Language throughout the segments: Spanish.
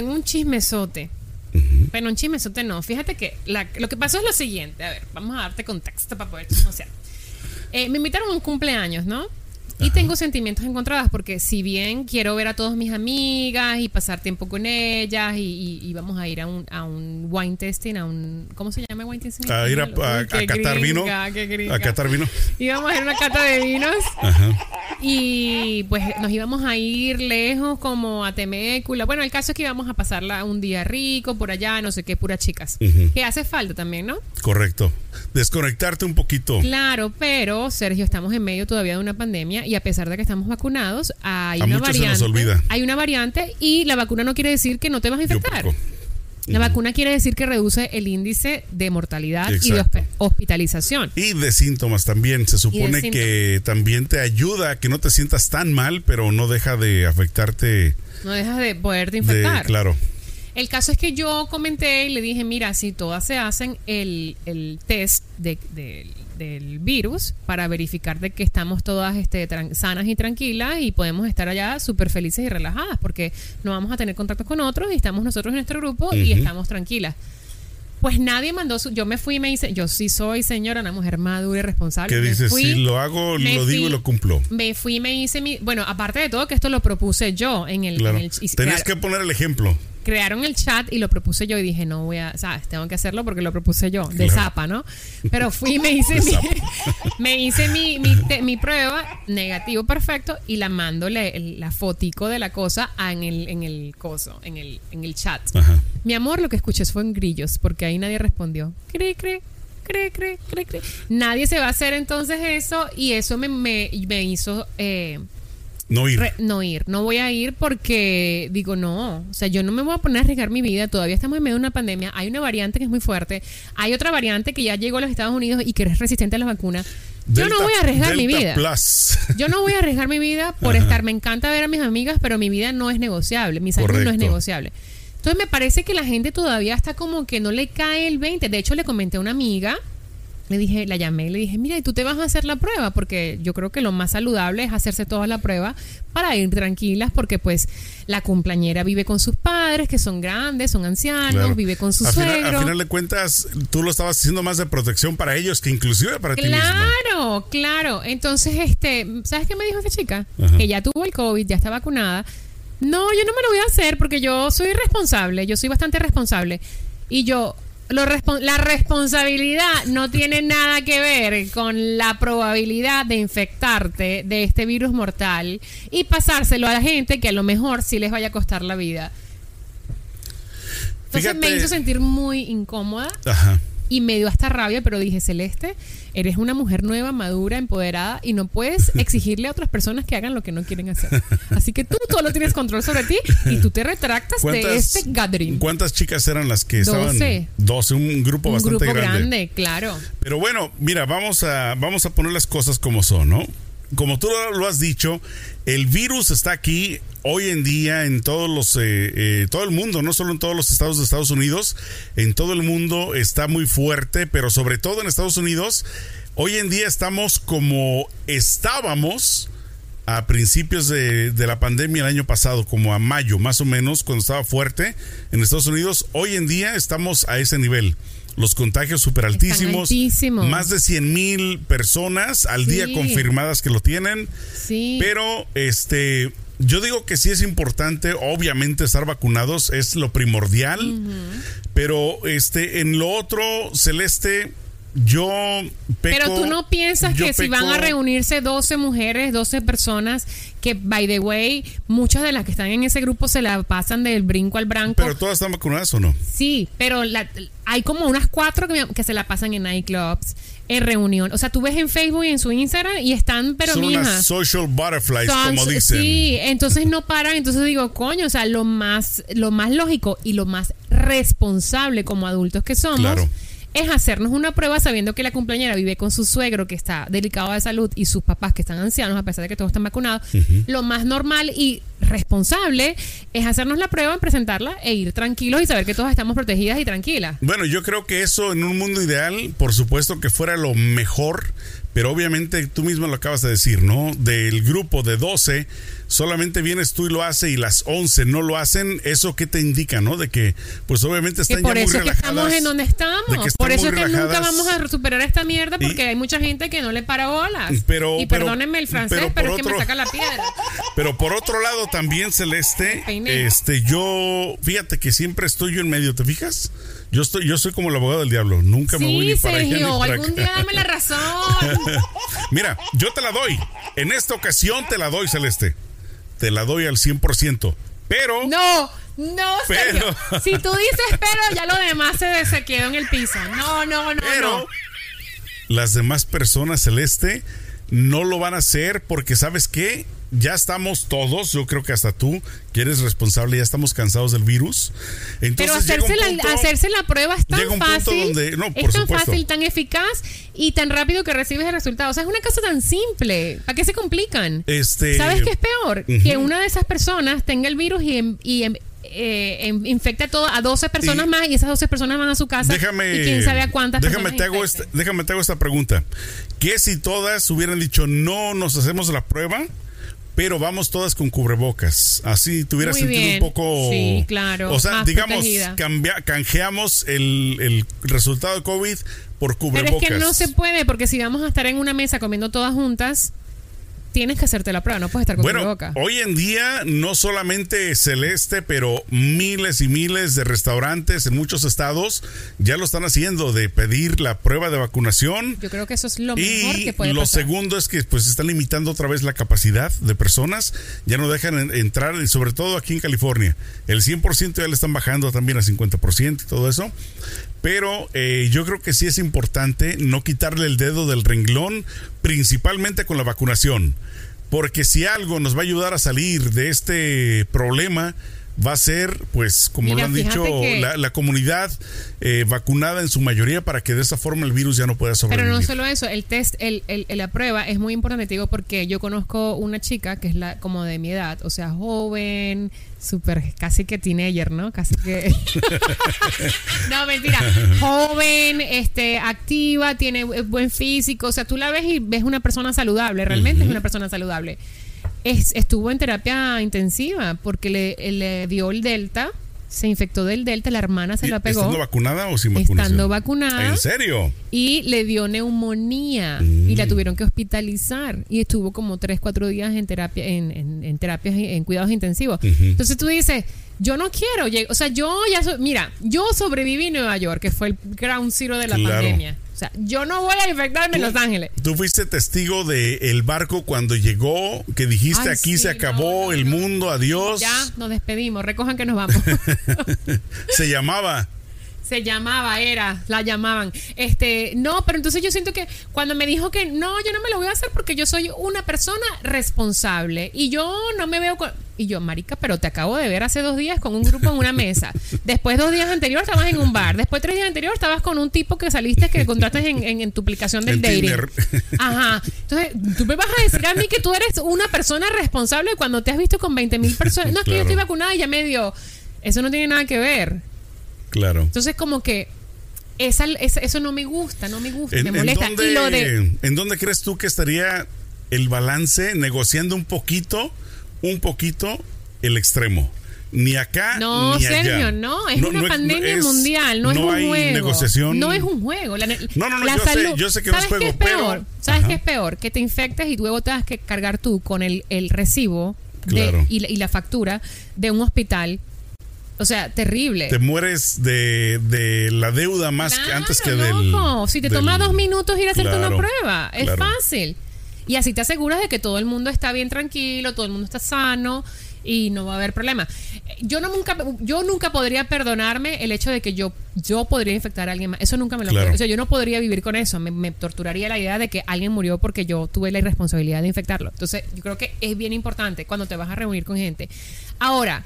tengo un chismesote. Pero un chismesote no. Fíjate que lo que pasó es lo siguiente. A ver, vamos a darte contexto para poder chismosear. Eh, me invitaron a un cumpleaños, ¿no? Y tengo sentimientos encontrados porque si bien quiero ver a todas mis amigas y pasar tiempo con ellas y, vamos a ir a un, a un wine testing, a un... ¿Cómo se llama wine testing? A ir a, a, catar vino. A catar vino. Íbamos a ir a una cata de vinos. Y pues nos íbamos a ir lejos como a Temécula. Bueno, el caso es que íbamos a pasarla un día rico por allá, no sé qué, puras chicas. Que hace falta también, ¿no? Correcto. Desconectarte un poquito. Claro, pero Sergio, estamos en medio todavía de una pandemia y a pesar de que estamos vacunados, hay una variante. Hay una variante y la vacuna no quiere decir que no te vas a infectar. La vacuna quiere decir que reduce el índice de mortalidad y de hospitalización. Y de síntomas también. Se supone que también te ayuda a que no te sientas tan mal, pero no deja de afectarte. No deja de poderte infectar. claro. El caso es que yo comenté y le dije, mira, si todas se hacen el, test del virus para verificar de que estamos todas este, sanas y tranquilas y podemos estar allá súper felices y relajadas porque no vamos a tener contacto con otros y estamos nosotros en nuestro grupo y estamos tranquilas. Pues nadie mandó su. Yo me fui y me hice. Yo sí soy señora, una mujer madura y responsable. ¿Qué dices? Si lo hago, lo digo y lo cumplo. Me fui y me hice mi. Bueno, aparte de todo, que esto lo propuse yo en el. Tenías que poner el ejemplo crearon el chat y lo propuse yo y dije, no voy a, sabes, tengo que hahacerlo porque lo propuse yo, de zapa, ¿no? Pero fui y me hice mi, me hice mi, mi, prueba, negativo perfecto, y la mando la fotico de la cosa en el, en el coso, en el, en el chat. Mi amor, lo que escuché fue en grillos, porque ahí nadie respondió. Cree, cree, cree, cree, cree, cree. Nadie se va a hacer entonces eso, y eso me, me, me hizo... Eh, no ir. no ir. No voy a ir porque digo, no. O sea, yo no me voy a poner a arriesgar mi vida. Todavía estamos en medio de una pandemia. Hay una variante que es muy fuerte. Hay otra variante que ya llegó a los Estados Unidos y que es resistente a las vacunas. Yo no voy a arriesgar mi vida. Yo no voy a arriesgar mi vida por estar. Me encanta ver a mis amigas, pero mi vida no es negociable. Mi salud no es negociable. Entonces me parece que la gente todavía está como que no le cae el 20. De hecho, le comenté a una amiga le dije, la llamé y le dije, mira, ¿y tú te vas a hacer la prueba? Porque yo creo que lo más saludable es hacerse toda la prueba para ir tranquilas, porque pues la cumpleañera vive con sus padres, que son grandes, son ancianos, vive con su suegro. Final, a final de cuentas, tú lo estabas haciendo más de protección para ellos que inclusive para ti mismo. Claro, claro. Entonces, este, ¿sabes qué me dijo esta chica? Que ya tuvo el COVID, ya está vacunada. No, yo no me lo voy a hacer porque yo soy responsable, yo soy bastante responsable. Y yo, la responsabilidad no tiene nada que ver con la probabilidad de infectarte de este virus mortal y pasárselo a la gente que a lo mejor sí les vaya a costar la vida. Entonces me hizo sentir muy incómoda. Ajá y me dio hasta rabia, pero dije, Celeste, eres una mujer nueva, madura, empoderada y no puedes exigirle a otras personas que hagan lo que no quieren hacer. Así que tú solo tienes control sobre ti y tú te retractas de este gathering. ¿Cuántas chicas eran las que estaban? 12. un grupo bastante un grupo grande. grande. claro. Pero bueno, mira, vamos a, vamos a poner las cosas como son, ¿no? como tú lo has dicho, el virus está aquí hoy en día en todos los, eh, eh, todo el mundo, no solo en todos los estados de Estados Unidos, en todo el mundo está muy fuerte, pero sobre todo en Estados Unidos, hoy en día estamos como estábamos a principios de, de, la pandemia el año pasado, como a mayo más o menos, cuando estaba fuerte en Estados Unidos, hoy en día estamos a ese nivel los contagios súper altísimos. Más de 100 mil personas al día confirmadas que lo tienen. Sí. Pero este, yo digo que sí es importante, obviamente, estar vacunados es lo primordial. Pero este, en lo otro, Celeste, yo Pero tú no piensas que si van a reunirse 12 mujeres, 12 personas, que by the way, muchas de las que están en ese grupo se la pasan del brinco al branco. Pero todas están vacunadas o no? Sí, pero hay como unas cuatro que, se la pasan en nightclubs, en reunión. O sea, tú ves en Facebook y en su Instagram y están, pero Son unas social butterflies, como dicen. Sí, entonces no paran. Entonces digo, coño, o sea, lo más, lo más lógico y lo más responsable como adultos que somos. Claro es hacernos una prueba sabiendo que la cumpleañera vive con su suegro que está delicado de salud y sus papás que están ancianos, a pesar de que todos están vacunados. Lo más normal y responsable es hacernos la prueba, presentarla e ir tranquilos y saber que todas estamos protegidas y tranquilas. Bueno, yo creo que eso en un mundo ideal, por supuesto que fuera lo mejor, pero obviamente tú mismo lo acabas de decir, ¿no? Del grupo de 12, solamente vienes tú y lo hace y las 11 no lo hacen, ¿eso qué te indica, no? De que, pues obviamente están que por ya eso muy es que estamos en donde estamos. que Por eso es que nunca vamos a superar esta mierda porque Y- hay mucha gente que no le para bolas. Pero- y pero- perdónenme el francés, pero es que me saca la piedra. Pero por otro lado también, Celeste, este, yo, fíjate que siempre estoy yo en medio, ¿te fijas? Yo estoy, yo soy como el abogado del diablo, nunca me voy ni para allá ni Sergio, para algún acá. día dame la razón. Mira, yo te la doy. En esta ocasión te la doy, Celeste. Te la doy al 100%. Pero, No, no, Sergio. Pero- Si tú dices pero, ya lo demás se, se quedó en el piso. No, no, no, pero no. las demás personas, Celeste, no lo van a hacer porque, ¿sabes qué? Ya estamos todos, yo creo que hasta tú, que eres responsable, ya estamos cansados del virus. Pero Entonces un hacerse la, hacerse la prueba es tan fácil. donde- no, es tan supuesto. fácil, tan eficaz y tan rápido que recibes el resultado. O sea, es una cosa tan simple. ¿Para qué se complican? Este, ¿Sabes qué es peor? Que una de esas personas tenga el virus y, em- y em- eh, em- infecte a, todo- a 12 personas Y- más y esas 12 personas van a su casa. Déjame, y quién sabe a cuántas déjame te hago esta, déjame te hago esta pregunta. ¿Qué si todas hubieran dicho no nos hacemos la prueba, pero vamos todas con cubrebocas? Así Muy sentido bien. un poco. Sí, claro, O sea, más digamos, cambia- canjeamos el, el resultado de COVID por Pero cubrebocas. es que no se puede porque si vamos a estar en una mesa comiendo todas juntas, tienes que hacerte la prueba, no puedes estar con Bueno, boca. hoy en día no solamente Celeste, pero miles y miles de restaurantes en muchos estados ya lo están haciendo de pedir la prueba de vacunación. Yo creo que eso es lo mejor Y que puede lo pasar. segundo es que pues están limitando otra vez la capacidad de personas, ya no dejan en- entrar, y sobre todo aquí en California. El 100% ya le están bajando también a 50% y todo eso. Pero eh, yo creo que sí es importante no quitarle el dedo del renglón, principalmente con la vacunación. Porque si algo nos va a ayudar a salir de este problema, va a ser, pues, como Mira, lo han dicho, que- la, la comunidad eh, vacunada en su mayoría para que de esa forma el virus ya no pueda sobrevivir. Pero no solo eso, el test, el, el- la prueba es muy importante, te digo, porque yo conozco una chica que es la como de mi edad, o sea, joven, súper, casi que teenager, ¿no? Casi que... no, mentira. Joven, este, activa, tiene eh, buen físico, o sea, tú la ves y ves una persona saludable, realmente es una persona saludable. Es- estuvo en terapia intensiva porque le, le dio el delta, se infectó del delta, la hermana se ¿Y la pegó. ¿Estando vacunada o sin vacunación? Estando vacunada. ¿En serio? y le dio neumonía Mm. y la tuvieron que hospitalizar y estuvo como 3, 4 días en terapia en, en, en terapias en cuidados intensivos. Entonces tú dices, yo no quiero, o sea, yo ya so- mira, yo sobreviví en Nueva York, que fue el ground zero de la Claro. pandemia. O sea, yo no voy a infectarme en Los Ángeles. Tú fuiste testigo de el barco cuando llegó, que dijiste Ay, aquí sí, se acabó no, no, el mundo, adiós. Ya nos despedimos, recojan que nos vamos. Se llamaba. Se llamaba, era, la llamaban. Este, no, pero entonces yo siento que cuando me dijo que no, yo no me lo voy a hacer porque yo soy una persona responsable y yo no me veo con... Y yo, marica, pero te acabo de ver hace dos días con un grupo en una mesa. Después dos días anteriores estabas en un bar. Después tres días anteriores estabas con un tipo que saliste que encontraste en, en- en tu aplicación del dating. Tinder. Ajá. Entonces, tú me vas a decir a mí que tú eres una persona responsable cuando te has visto con 20 mil personas. No, es que yo estoy vacunada y ya me dio. Eso no tiene nada que ver. Claro. Entonces, como que esa, esa- eso no me gusta, no me gusta, ¿En, me en molesta. dónde, y lo de. ¿En dónde crees tú que estaría el balance negociando un poquito, un poquito el extremo? Ni acá No, ni allá. Sergio, no, es una no pandemia es- mundial, no, es un hay juego. negociación. No es un juego. La, No, no, no, la yo sé- yo sé que no es ¿Sabes juego, qué es pero- peor? ¿Sabes qué es peor? Que te infectes y luego tengas que cargar tú con el, el recibo de- Claro. y, la- y la factura de un hospital. O sea, terrible. Te mueres de, de la deuda más que Claro, antes que del. loco. Si te del- toma dos minutos ir a hacerte Claro, una prueba, es claro. fácil. Y así te aseguras de que todo el mundo está bien tranquilo, todo el mundo está sano y no va a haber problema. Yo no nunca, yo nunca podría perdonarme el hecho de que yo, yo podría infectar a alguien más. Eso nunca me lo Claro. O sea, yo no podría vivir con eso. Me, me torturaría la idea de que alguien murió porque yo tuve la irresponsabilidad de infectarlo. Entonces, yo creo que es bien importante cuando te vas a reunir con gente. Ahora,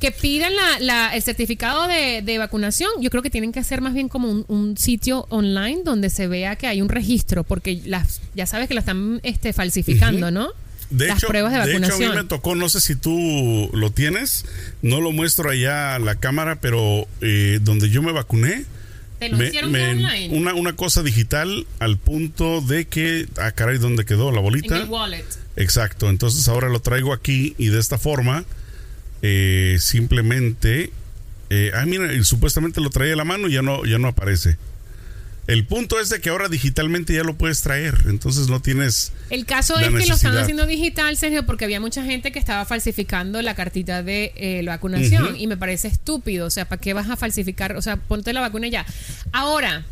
que pidan la, la- el certificado de, de vacunación, yo creo que tienen que hacer más bien como un, un sitio online donde se vea que hay un registro, porque las, ya sabes que lo están este, falsificando, ¿no? de las hecho, pruebas de de hecho, a vacunación. mí me tocó, no sé si tú lo tienes, no lo muestro allá a la cámara, pero eh, donde yo me vacuné, ¿Te lo me- hicieron me- ya online? una, una cosa digital al punto de que, ah, caray, ¿dónde quedó la en bolita? el wallet. Exacto, entonces ahora lo traigo aquí y de esta forma, eh, simplemente, eh, ah, mira, supuestamente lo traía a la mano y ya no, ya no aparece. El punto es de que ahora digitalmente ya lo puedes traer, entonces no tienes... El caso es que lo están haciendo digital, Sergio, porque había mucha gente que estaba falsificando la cartita de eh, la vacunación y me parece estúpido. O sea, ¿para qué vas a falsificar? O sea, ponte la vacuna ya. Ahora,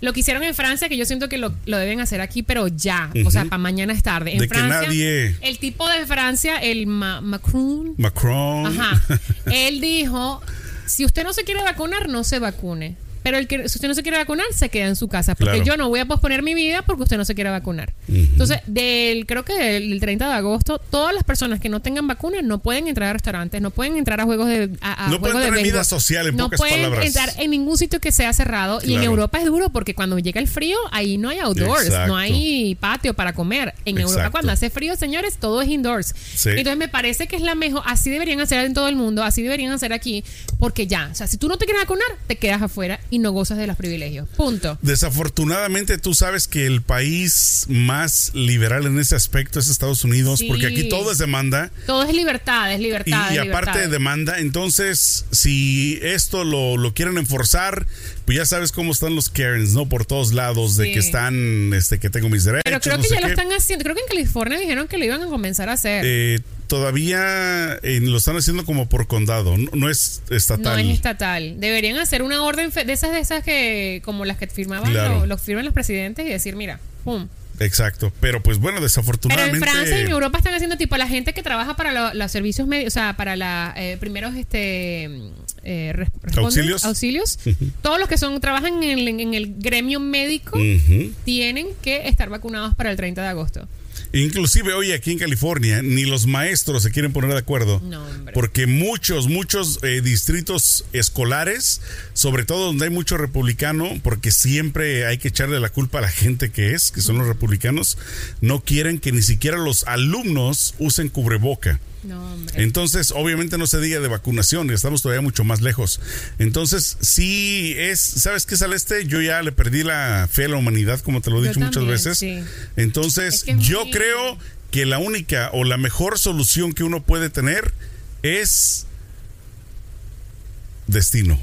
lo que hicieron en Francia, que yo siento que lo, lo deben hacer aquí, pero ya. O sea, para mañana es tarde. En De que Francia, nadie- el tipo de Francia, el Ma- Macron, Macron. Ajá. Él dijo, si usted no se quiere vacunar, no se vacune. Pero el que, si usted no se quiere vacunar, se queda en su casa. Porque Claro. yo no voy a posponer mi vida porque usted no se quiere vacunar. Entonces, del, creo que del 30 de agosto, todas las personas que no tengan vacuna no pueden entrar a restaurantes, no pueden entrar a juegos de a, a No pueden tener vida social, en no pocas pueden palabras. entrar en ningún sitio que sea cerrado. Y en. Europa es duro porque cuando llega el frío, ahí no hay outdoors, Exacto. no hay patio para comer. En Europa, cuando hace frío, señores, todo es indoors. Sí. Entonces, me parece que es la mejor. Así deberían hacer en todo el mundo, así deberían hacer aquí, porque ya, o sea, si tú no te quieres vacunar, te quedas afuera y no gozas de los privilegios. Punto. Desafortunadamente tú sabes que el país más liberal en ese aspecto es Estados Unidos, Sí. porque aquí todo es demanda Todo es libertad, es libertad. y aparte libertad. de demanda, entonces si esto lo, lo quieren enforzar, pues ya sabes cómo están los Karens, ¿no? Por todos lados, de Sí. que están, este, que tengo mis derechos. Pero creo que ya lo están haciendo. Creo que en California dijeron que lo iban a comenzar a hacer. Eh, todavía eh, lo están haciendo como por condado, no, no es estatal. No es estatal. Deberían hacer una orden de esas de esas que como las que firmaban Claro. lo, lo firman los presidentes y decir, mira, pum. Exacto, pero pues bueno, Pero desafortunadamente... en Francia y en Europa están haciendo tipo la gente que trabaja para lo- los servicios médicos, o sea, para la eh, primeros este eh, Auxilios. todos los que son trabajan en, el- en el gremio médico tienen que estar vacunados para el 30 de agosto. Inclusive hoy aquí en California ni los maestros se quieren poner de acuerdo. No. Porque muchos, muchos eh, distritos escolares, sobre todo donde hay mucho republicano, porque siempre hay que echarle la culpa a la gente que es, que son los republicanos, no quieren que ni siquiera los alumnos usen cubreboca. No, hombre. Entonces, obviamente no se diga de vacunación, y estamos todavía mucho más lejos. Entonces, sí es, ¿sabes qué, Celeste? Yo ya le perdí la fe a la humanidad, como te lo he dicho muchas veces. sí. Entonces, Es que es yo muy- creo que la única o la mejor solución que uno puede tener es destino.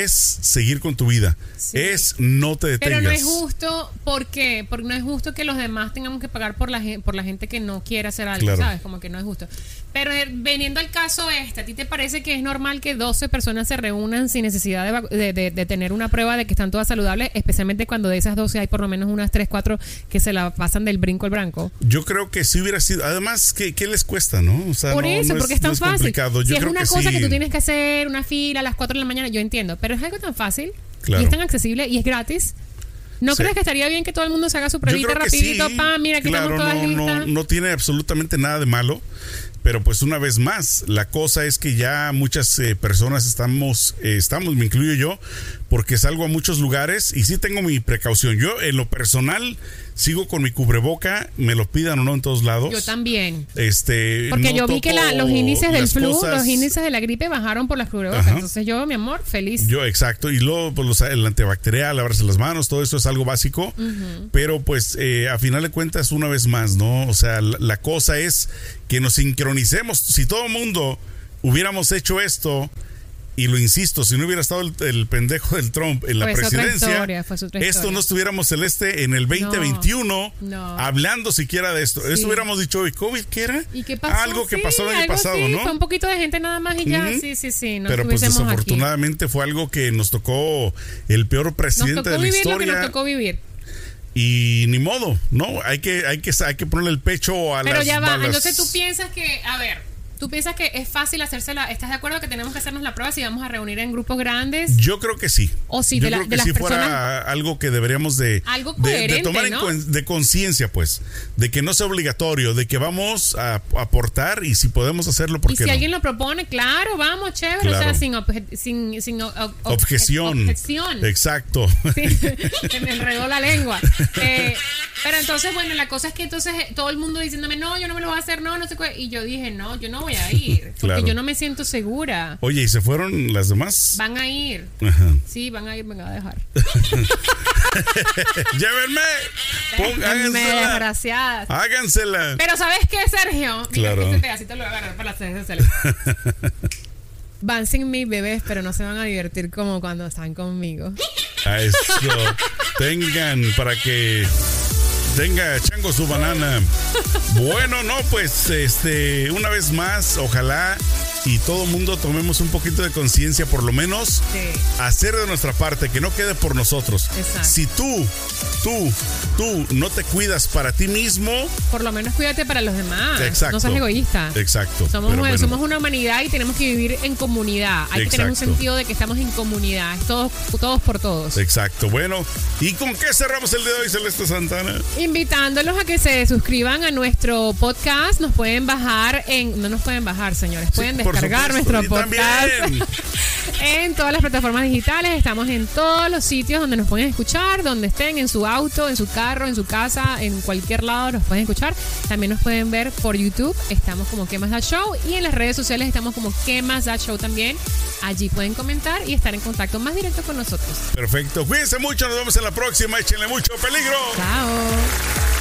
Es seguir con tu vida. Sí. Es no te detengas. Pero no es justo, ¿por qué? Porque no es justo que los demás tengamos que pagar por la, por la gente que no quiere hacer algo, Claro. ¿sabes? Como que no es justo. Pero eh, veniendo al caso este, ¿a ti te parece que es normal que 12 personas se reúnan sin necesidad de, de, de- de tener una prueba de que están todas saludables, especialmente cuando de esas 12 hay por lo menos unas 3, 4 que se la pasan del brinco al branco? Yo creo que si hubiera sido. Además, ¿qué, qué les cuesta, no? O sea, Por no- eso, no porque es tan no fácil. complicado. Si Yo es creo una que cosa sí. que tú tienes que hacer, una fila a las 4 de la mañana, yo entiendo, pero es algo tan fácil Claro. y es tan accesible y es gratis. ¿No Sí. crees que estaría bien que todo el mundo se haga su pruebita rapidito? sí. pa, mira, aquí claro, todas no, no, listas. no tiene absolutamente nada de malo. Pero pues una vez más, la cosa es que ya muchas eh, personas estamos, eh, estamos, me incluyo yo, porque salgo a muchos lugares y sí tengo mi precaución. Yo en lo personal sigo con mi cubreboca, me lo pidan o no en todos lados. Yo también. Este, Porque no yo vi que la- los índices del flu, cosas. los índices de la gripe bajaron por las cubrebocas. Ajá. Entonces yo, mi amor, feliz. Yo, exacto. Y luego, pues, los- el antibacterial, lavarse las manos, todo eso es algo básico. Pero, pues, eh, a final de cuentas, una vez más, ¿no? O sea, la, la cosa es que nos sincronicemos. Si todo el mundo hubiéramos hecho esto, y lo insisto, si no hubiera estado el, el pendejo del Trump en la presidencia, historia, esto historia. no estuviéramos celeste en el 2021 no. hablando siquiera de esto. Sí. Esto hubiéramos dicho, ¿y COVID qué era? ¿Y qué pasó? Algo que pasó el año algo pasado, ¿no? Fue un poquito de gente nada más y ya. Sí, sí, sí. Pero pues aquí. desafortunadamente fue algo que nos tocó el peor Nos presidente tocó de la vivir lo que historia nos tocó vivir. y ni modo, no, hay que hay que hay que ponerle el pecho a Pero las ya va. Entonces tú piensas que, a ver, ¿Tú piensas que es fácil hacérsela? ¿Estás de acuerdo que tenemos que hacernos la prueba si vamos a reunir en grupos grandes? Yo creo que sí. O si Yo de, la- creo de que las si personas. fuera algo que deberíamos de, Algo de- de, coherente, tomar en ¿no? cuen- de conciencia, pues, de que no sea obligatorio, de que vamos a aportar y si podemos hacerlo, ¿por Y si no? alguien lo propone, claro, vamos, chévere. O Claro. sea, sin, obje- sin, sin o- o- Objeción. objeción. Exacto. Sí, se me enredó la lengua. Eh, pero entonces, bueno, la cosa es que entonces eh, todo el mundo diciéndome, no, yo no me lo voy a hacer, no, no sé qué. Y yo dije, no, yo no voy a ir. Porque Claro. yo no me siento segura. Oye, ¿y se fueron las demás? Van a ir. Ajá. Sí, van a ir, me van a dejar. Llévenme. Pon- Me hágansela. desgraciadas. Hágansela. Pero ¿sabes qué, Sergio? Mira, Claro. este pedacito lo voy a agarrar para hacer Van sin mis bebés, pero no se van a divertir como cuando están conmigo. A eso. Tengan para que tenga chango su banana. Bueno, no, pues este, una vez más, ojalá y todo mundo tomemos un poquito de conciencia, por lo menos Sí. hacer de nuestra parte, que no quede por nosotros. Exacto. Si tú, tú, tú no te cuidas para ti mismo, Por lo menos cuídate para los demás. exacto. No seas egoísta. Exacto. Somos, bueno, somos una humanidad y tenemos que vivir en comunidad. Hay que tener un Exacto. sentido de que estamos en comunidad. Todos, todos por todos. Exacto. Bueno, ¿y con qué cerramos el día de hoy, Celeste Santana? Invitándolos a que se suscriban a nuestro podcast. Nos pueden bajar en. No nos pueden bajar, señores. Pueden por descargar supuesto. nuestro podcast en todas las plataformas digitales. Estamos en todos los sitios donde nos pueden escuchar, donde estén, en su auto, en su carro, en su casa, en cualquier lado nos pueden escuchar. También nos pueden ver por YouTube. Estamos como ¿Qué más da show? Y en las redes sociales estamos como ¿Qué más da show? también. Allí pueden comentar y estar en contacto más directo con nosotros. Perfecto. Cuídense mucho. Nos vemos en la próxima. Échenle mucho peligro. Chao.